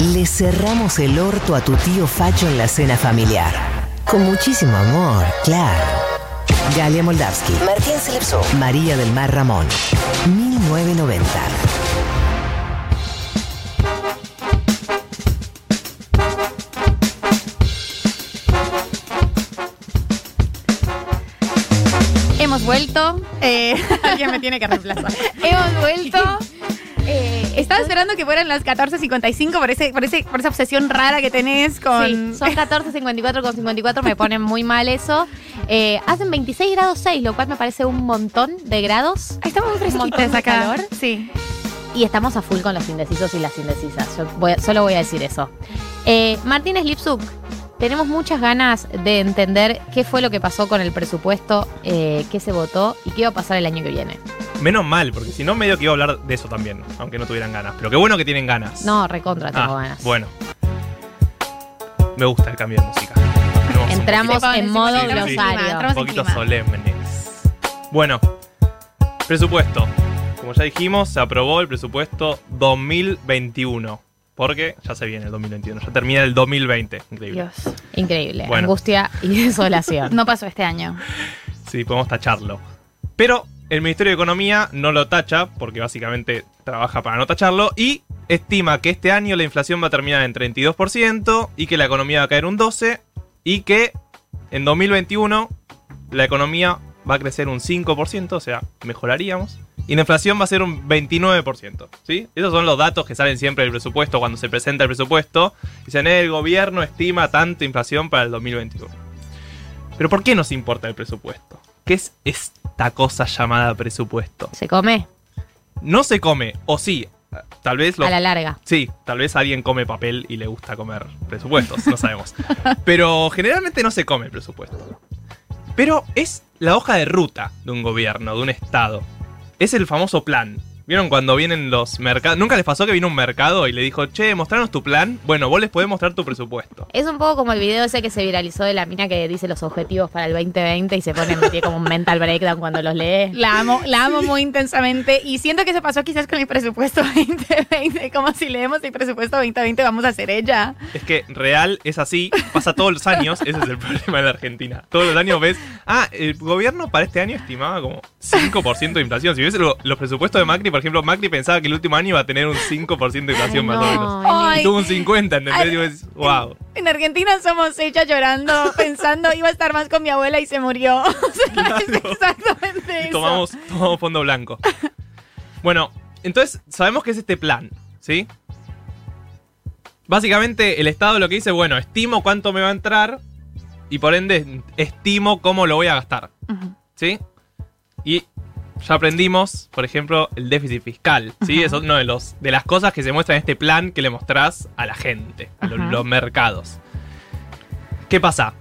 Le cerramos el orto a tu tío Facho en la cena familiar. Con muchísimo amor, claro. Galia Moldavsky, Martín Selepso, María del Mar Ramón. 1990. Hemos vuelto. Eh, alguien me tiene que reemplazar. Hemos vuelto. Eh, estaba esperando que fueran las 14.55 por, ese, por, ese, por esa obsesión rara que tenés con. Sí, son 14.54 con 54, me pone muy mal eso. Eh, hacen 26 grados 6, lo cual me parece un montón de grados. Estamos muy fresquitas acá. calor. Sí. Y estamos a full con los indecisos y las indecisas. Yo voy- solo voy a decir eso. Eh, Martínez Lipsuk, tenemos muchas ganas de entender qué fue lo que pasó con el presupuesto, eh, qué se votó y qué va a pasar el año que viene. Menos mal, porque si no, medio que iba a hablar de eso también, aunque no tuvieran ganas. Pero qué bueno que tienen ganas. No, recontra tengo Ah, ganas. Bueno. Me gusta el cambio de música. Tenemos Entramos en modo Sí, sí, sí. glosario. Un poquito solemnes. Bueno, presupuesto. Como ya dijimos, se aprobó el presupuesto 2021. Porque ya se viene el 2021, ya termina el 2020. Increíble. Dios. Increíble. Bueno. Angustia y desolación. No pasó este año. Sí, podemos tacharlo. Pero el Ministerio de Economía no lo tacha, porque básicamente trabaja para no tacharlo, y estima que este año la inflación va a terminar en 32% y que la economía va a caer un 12% y que en 2021 la economía va a crecer un 5%, o sea, mejoraríamos. Y la inflación va a ser un 29%. ¿sí? Esos son los datos que salen siempre del presupuesto cuando se presenta el presupuesto. Dicen, "Eh, el gobierno estima tanta inflación para el 2021. Pero ¿por qué nos importa el presupuesto? ¿Qué es esta cosa llamada presupuesto? ¿Se come? No se come, o sí, tal vez lo... A la larga. Sí, tal vez alguien come papel y le gusta comer presupuestos, no sabemos. Pero generalmente no se come el presupuesto. Pero es la hoja de ruta de un gobierno, de un estado. Es el famoso plan. ¿Vieron cuando vienen los mercados? ¿Nunca les pasó que vino un mercado y le dijo, che, mostranos tu plan? Bueno, vos les podés mostrar tu presupuesto. Es un poco como el video ese que se viralizó de la mina que dice los objetivos para el 2020 y se pone tiene como un mental breakdown cuando los lee. La amo, la amo muy intensamente y siento que se pasó quizás con el presupuesto 2020, como si leemos el presupuesto 2020 vamos a hacer ella. Es que real es así, pasa todos los años, ese es el problema de la Argentina. Todos los años ves, ah, el gobierno para este año estimaba como 5% de inflación. Si ves lo- los presupuestos de Macri, por ejemplo, Macri pensaba que el último año iba a tener un 5% de inflación más o menos. Ay. Y tuvo un 50, ¿entendés? Ay. Wow. En Argentina somos ella llorando, pensando iba a estar más con mi abuela y se murió. O sea, es exactamente Y eso. tomamos, tomamos fondo blanco. Bueno, entonces sabemos que es este plan, ¿sí? Básicamente el Estado lo que dice, bueno, estimo cuánto me va a entrar y por ende estimo cómo lo voy a gastar. ¿Sí? Y ya aprendimos, por ejemplo, el déficit fiscal. ¿Sí? Es uno de, los, de las cosas que se muestra en este plan que le mostrás a la gente, a lo- Ajá. los mercados. ¿Qué pasa?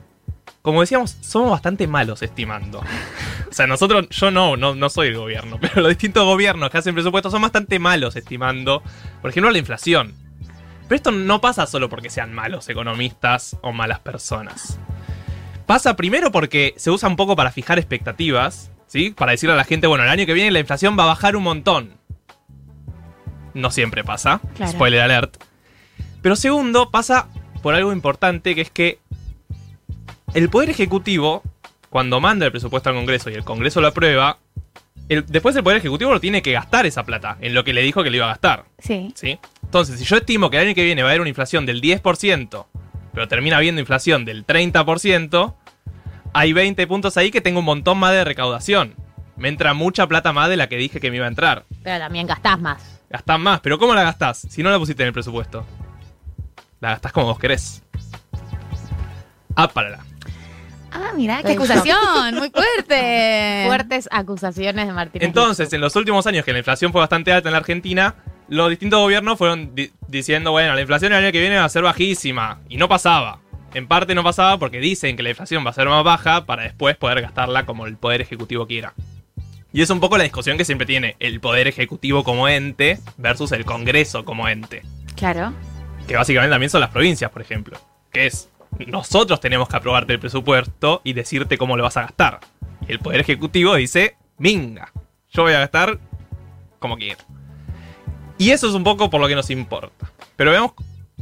Como decíamos, somos bastante malos estimando. O sea, nosotros, yo no, no, no soy el gobierno, pero los distintos gobiernos que hacen presupuestos son bastante malos estimando, por ejemplo, la inflación. Pero esto no pasa solo porque sean malos economistas o malas personas. Pasa primero porque se usa un poco para fijar expectativas, ¿sí? Para decirle a la gente, bueno, el año que viene la inflación va a bajar un montón. No siempre pasa. Claro. Spoiler alert. Pero segundo, pasa por algo importante que es que el Poder Ejecutivo, cuando manda el presupuesto al Congreso y el Congreso lo aprueba, el- después el Poder Ejecutivo lo tiene que gastar esa plata en lo que le dijo que le iba a gastar. Sí. ¿sí? Entonces, si yo estimo que el año que viene va a haber una inflación del 10%, pero termina habiendo inflación del 30%, hay 20 puntos ahí que tengo un montón más de recaudación. Me entra mucha plata más de la que dije que me iba a entrar. Pero también gastás más. Gastás más, pero ¿cómo la gastás? Si no la pusiste en el presupuesto. La gastás como vos querés. Ah, para la. Ah, mira, qué acusación, muy fuerte. Fuertes acusaciones de Martín. Entonces, en los últimos años que la inflación fue bastante alta en la Argentina, los distintos gobiernos fueron di- diciendo, bueno, la inflación el año que viene va a ser bajísima. Y no pasaba. En parte no pasaba porque dicen que la inflación va a ser más baja para después poder gastarla como el Poder Ejecutivo quiera. Y es un poco la discusión que siempre tiene el Poder Ejecutivo como ente versus el Congreso como ente. Claro. Que básicamente también son las provincias, por ejemplo. Que es, nosotros tenemos que aprobarte el presupuesto y decirte cómo lo vas a gastar. Y el Poder Ejecutivo dice, minga, yo voy a gastar como quiero. Y eso es un poco por lo que nos importa. Pero veamos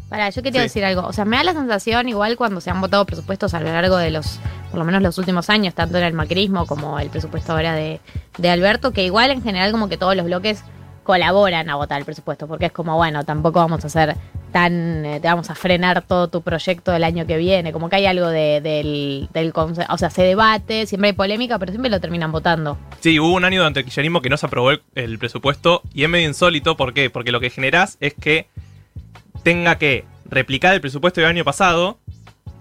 Para, yo quería Sí. decir algo. O sea, me da la sensación, igual cuando se han votado presupuestos a lo largo de los, por lo menos los últimos años, tanto en el macrismo como el presupuesto ahora de, de Alberto, que igual en general como que todos los bloques colaboran a votar el presupuesto, porque es como, bueno, tampoco vamos a hacer tan, eh, te vamos a frenar todo tu proyecto del año que viene, como que hay algo de, del, del o sea, se debate, siempre hay polémica, pero siempre lo terminan votando. Sí, hubo un año durante el kirchnerismo que no se aprobó el, el presupuesto y es medio insólito. ¿Por qué? Porque lo que generás es que tenga que replicar el presupuesto del año pasado,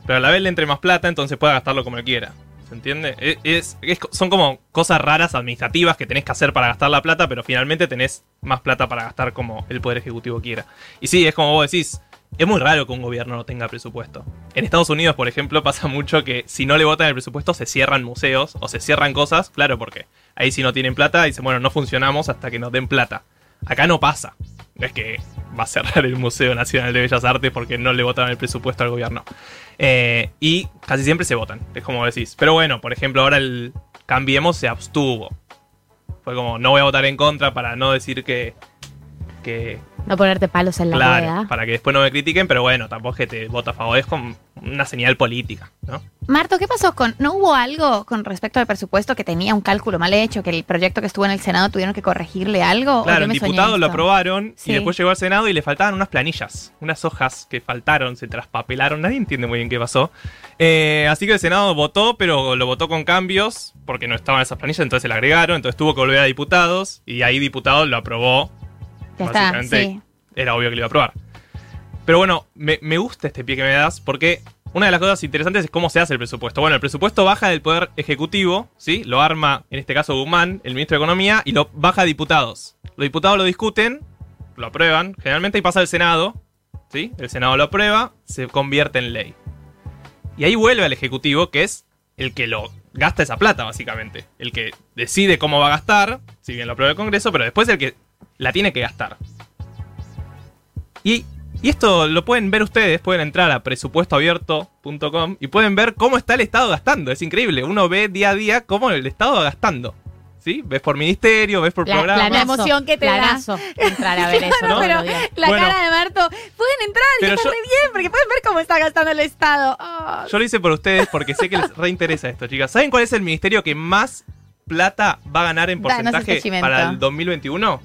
pero a la vez le entre más plata, entonces pueda gastarlo como quiera. ¿Se entiende? Es- es- son como cosas raras administrativas que tenés que hacer para gastar la plata, pero finalmente tenés más plata para gastar como el Poder Ejecutivo quiera. Y sí, es como vos decís, es muy raro que un gobierno no tenga presupuesto. En Estados Unidos, por ejemplo, pasa mucho que si no le votan el presupuesto se cierran museos o se cierran cosas, claro, porque ahí si no tienen plata dicen, bueno, no funcionamos hasta que nos den plata. Acá no pasa. No es que va a cerrar el Museo Nacional de Bellas Artes porque no le votaron el presupuesto al gobierno. Eh, y casi siempre se votan, es como decís. Pero bueno, por ejemplo, ahora el Cambiemos se abstuvo. Fue como, no voy a votar en contra para no decir que... que No ponerte palos en la claro, rueda. para que después no me critiquen, pero bueno, tampoco es que te vota a favor, es como una señal política, ¿no? Marto, ¿qué pasó con.? ¿No hubo algo con respecto al presupuesto que tenía un cálculo mal hecho, que el proyecto que estuvo en el Senado tuvieron que corregirle algo? ¿O Claro, soñé diputados lo aprobaron Sí. y después llegó al Senado y le faltaban unas planillas, unas hojas que faltaron, se traspapelaron, nadie entiende muy bien qué pasó. Eh, así que el Senado votó, pero lo votó con cambios porque no estaban esas planillas, entonces se le agregaron, entonces tuvo que volver a diputados y ahí diputados lo aprobó. Ya está, Básicamente, sí. Era obvio que lo iba a aprobar. Pero bueno, me, me gusta este pie que me das porque una de las cosas interesantes es cómo se hace el presupuesto. Bueno, el presupuesto baja del Poder Ejecutivo, ¿sí? Lo arma, en este caso, Guzmán, el ministro de Economía, y lo baja a diputados. Los diputados lo discuten, lo aprueban, generalmente, y pasa al Senado, ¿sí? El Senado lo aprueba, se convierte en ley. Y ahí vuelve al Ejecutivo, que es el que lo gasta esa plata, básicamente. El que decide cómo va a gastar, si bien lo aprueba el Congreso, pero después el que la tiene que gastar. Y, y esto lo pueden ver ustedes, pueden entrar a presupuestoabierto.com y pueden ver cómo está el Estado gastando. Es increíble, uno ve día a día cómo el Estado va gastando. ¿Sí? Ves por ministerio, ves por La, programa. la emoción que te da. entrar a ver eso Claro, todos pero la Bueno. cara de Marto, pueden entrar y está yo- re bien, porque pueden ver cómo está gastando el Estado. Ah. Yo lo hice por ustedes porque sé que les reinteresa esto, chicas. ¿Saben cuál es el ministerio que más plata va a ganar en porcentaje para el 2021?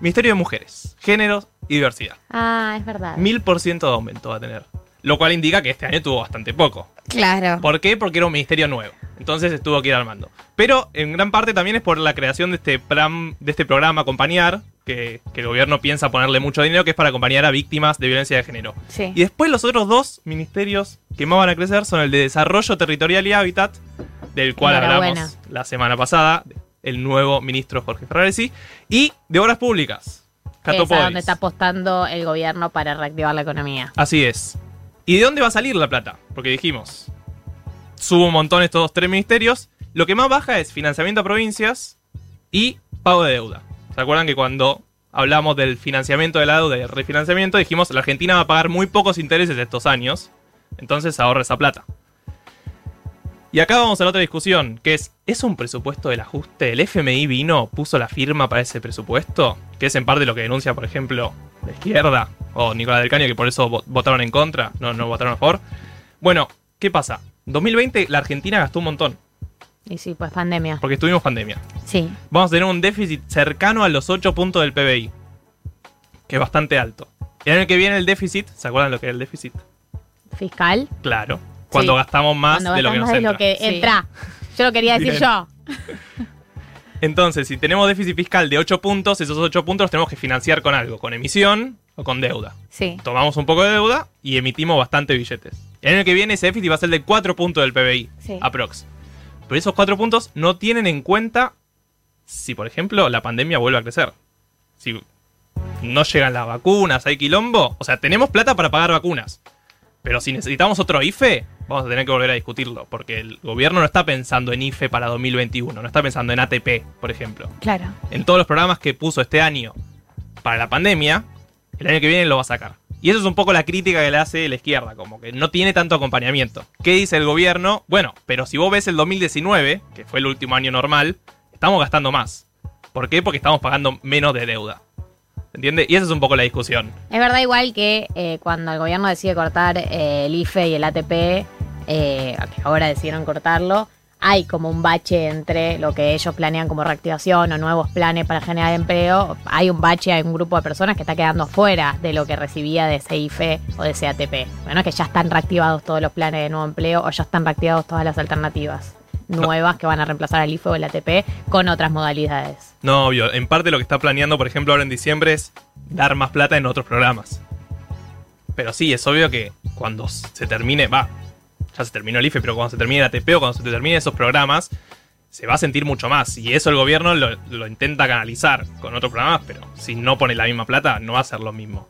Ministerio de Mujeres, Géneros y Diversidad. Ah, es verdad. Mil por ciento de aumento va a tener. Lo cual indica que este año tuvo bastante poco. Claro. ¿Por qué? Porque era un ministerio nuevo. Entonces estuvo que ir armando. Pero en gran parte también es por la creación de este, pram- de este programa Acompañar, que, que el gobierno piensa ponerle mucho dinero, que es para acompañar a víctimas de violencia de género. Sí. Y después los otros dos ministerios que más van a crecer son el de Desarrollo Territorial y Hábitat, del cual hablamos la semana pasada, el nuevo ministro Jorge Ferraresi, y de Obras Públicas, es Cato a donde está apostando el gobierno para reactivar la economía. Así es. ¿Y de dónde va a salir la plata? Porque dijimos, subo un montón estos dos tres ministerios. Lo que más baja es financiamiento a provincias y pago de deuda. ¿Se acuerdan que cuando hablamos del financiamiento de la deuda y el refinanciamiento dijimos la Argentina va a pagar muy pocos intereses estos años? Entonces ahorra esa plata. Y acá vamos a la otra discusión, que es, ¿es un presupuesto del ajuste? ¿El FMI vino, puso la firma para ese presupuesto? Que es en parte lo que denuncia, por ejemplo, la izquierda o Nicolás del Caño, que por eso vo- votaron en contra, no, no votaron a favor. Bueno, ¿qué pasa? 2020 la Argentina gastó un montón, Y sí, pues pandemia. porque tuvimos pandemia. Sí. Vamos a tener un déficit cercano a los 8 puntos del PBI, que es bastante alto. El año que viene el déficit, ¿se acuerdan lo que era el déficit? Fiscal. Claro, cuando Sí. gastamos más Cuando de lo que nos entra. lo que Sí. entra. Yo lo quería decir Bien. yo. Entonces, si tenemos déficit fiscal de 8 puntos, esos 8 puntos los tenemos que financiar con algo, con emisión o con deuda. Sí. Tomamos un poco de deuda y emitimos bastante billetes. El año que viene ese déficit va a ser de 4 puntos del PBI, Sí. aprox. Pero esos 4 puntos no tienen en cuenta si, por ejemplo, la pandemia vuelve a crecer. Si no llegan las vacunas, hay quilombo. O sea, tenemos plata para pagar vacunas. Pero si necesitamos otro IFE, vamos a tener que volver a discutirlo. Porque el gobierno no está pensando en IFE para 2021, no está pensando en ATP, por ejemplo Claro. en todos los programas que puso este año para la pandemia, el año que viene lo va a sacar. Y eso es un poco la crítica que le hace la izquierda, como que no tiene tanto acompañamiento. ¿Qué dice el gobierno? Bueno, pero si vos ves el 2019, que fue el último año normal, estamos gastando más. ¿Por qué? Porque estamos pagando menos de deuda. ¿Entiende? Y esa es un poco la discusión. Es verdad igual que eh, cuando el gobierno decide cortar eh, el IFE y el ATP, eh, ahora decidieron cortarlo, hay como un bache entre lo que ellos planean como reactivación o nuevos planes para generar empleo. Hay un bache, hay un grupo de personas que está quedando fuera de lo que recibía de ese IFE o de ese ATP. Bueno, es que ya están reactivados todos los planes de nuevo empleo o ya están reactivados todas las alternativas nuevas que van a reemplazar al IFE o el ATP con otras modalidades. No, obvio. En parte lo que está planeando, por ejemplo, ahora en diciembre es dar más plata en otros programas. Pero sí, es obvio que cuando se termine, va, ya se terminó el IFE, pero cuando se termine el ATP o cuando se termine esos programas, se va a sentir mucho más. Y eso el gobierno lo, lo intenta canalizar con otros programas, pero si no pone la misma plata, no va a ser lo mismo.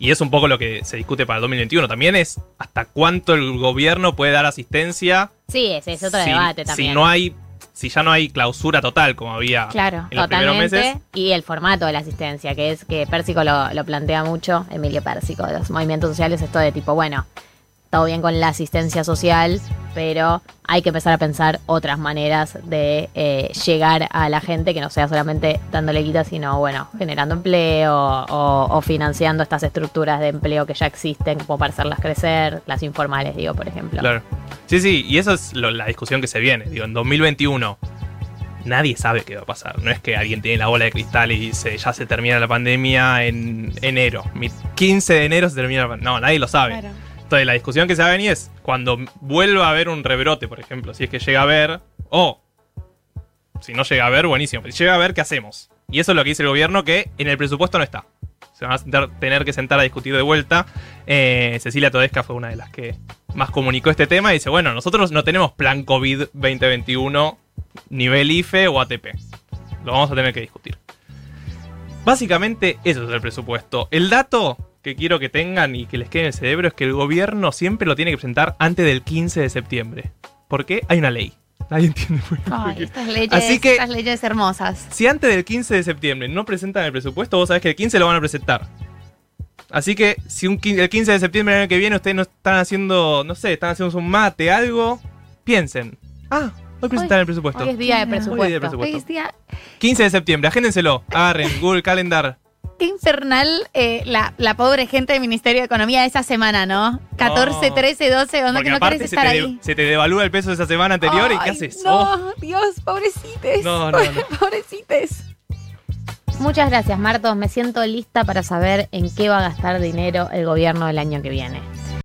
Y es un poco lo que se discute para el 2021. También es hasta cuánto el gobierno puede dar asistencia. Sí, ese es otro si, debate si también. no hay, si ya no hay clausura total como había Claro, en los primeros meses. Y el formato de la asistencia, que es que Pérsico lo, lo plantea mucho, Emilio Pérsico, de los movimientos sociales, esto de tipo, bueno, todo bien con la asistencia social, pero hay que empezar a pensar otras maneras de eh, llegar a la gente que no sea solamente dándole guita, sino, bueno, generando empleo o, o financiando estas estructuras de empleo que ya existen como para hacerlas crecer, las informales, digo, por ejemplo. Claro. Sí, sí, y eso es lo- la discusión que se viene. Digo, en 2021 nadie sabe qué va a pasar. No es que alguien tiene la bola de cristal y dice, ya se termina la pandemia en enero. Mi 15 de enero se termina la pandemia. No, nadie lo sabe. Entonces la discusión que se va a venir es cuando vuelva a haber un rebrote, por ejemplo, si es que llega a haber, o si no llega a haber, buenísimo. Si llega a haber, ¿qué hacemos? Y eso es lo que dice el gobierno que en el presupuesto no está. Se van a tener que sentar a discutir de vuelta. Eh, Cecilia Todesca fue una de las que más comunicó este tema y dice, bueno, nosotros no tenemos plan COVID 2021 nivel IFE o ATP. Lo vamos a tener que discutir. Básicamente eso es el presupuesto. El dato que quiero que tengan y que les quede en el cerebro es que el gobierno siempre lo tiene que presentar antes del 15 de septiembre. ¿Por qué? Hay una ley. Nadie entiende muy bien Ay, estas leyes, Así que- estas leyes hermosas. Si antes del 15 de septiembre no presentan el presupuesto, vos sabés que el 15 lo van a presentar. Así que si un, el 15 de septiembre del año que viene ustedes no están haciendo, no sé, están haciendo un mate, algo, piensen. Ah, hoy presentan el presupuesto. Hoy es día de Hoy es presupuesto. día de presupuesto. Hoy es día 15 de septiembre, agéndenselo, agarren Google Calendar. Qué infernal eh, la, la pobre gente del Ministerio de Economía esa semana, ¿no? 14, No. 13, 12, onda Porque que no querés estar te, ahí. se te devalúa el peso de esa semana anterior y ¿qué haces? No, Oh, Dios, pobrecites. No, no, no. Pobrecites. Muchas gracias, Martos. Me siento lista para saber en qué va a gastar dinero el gobierno el año que viene.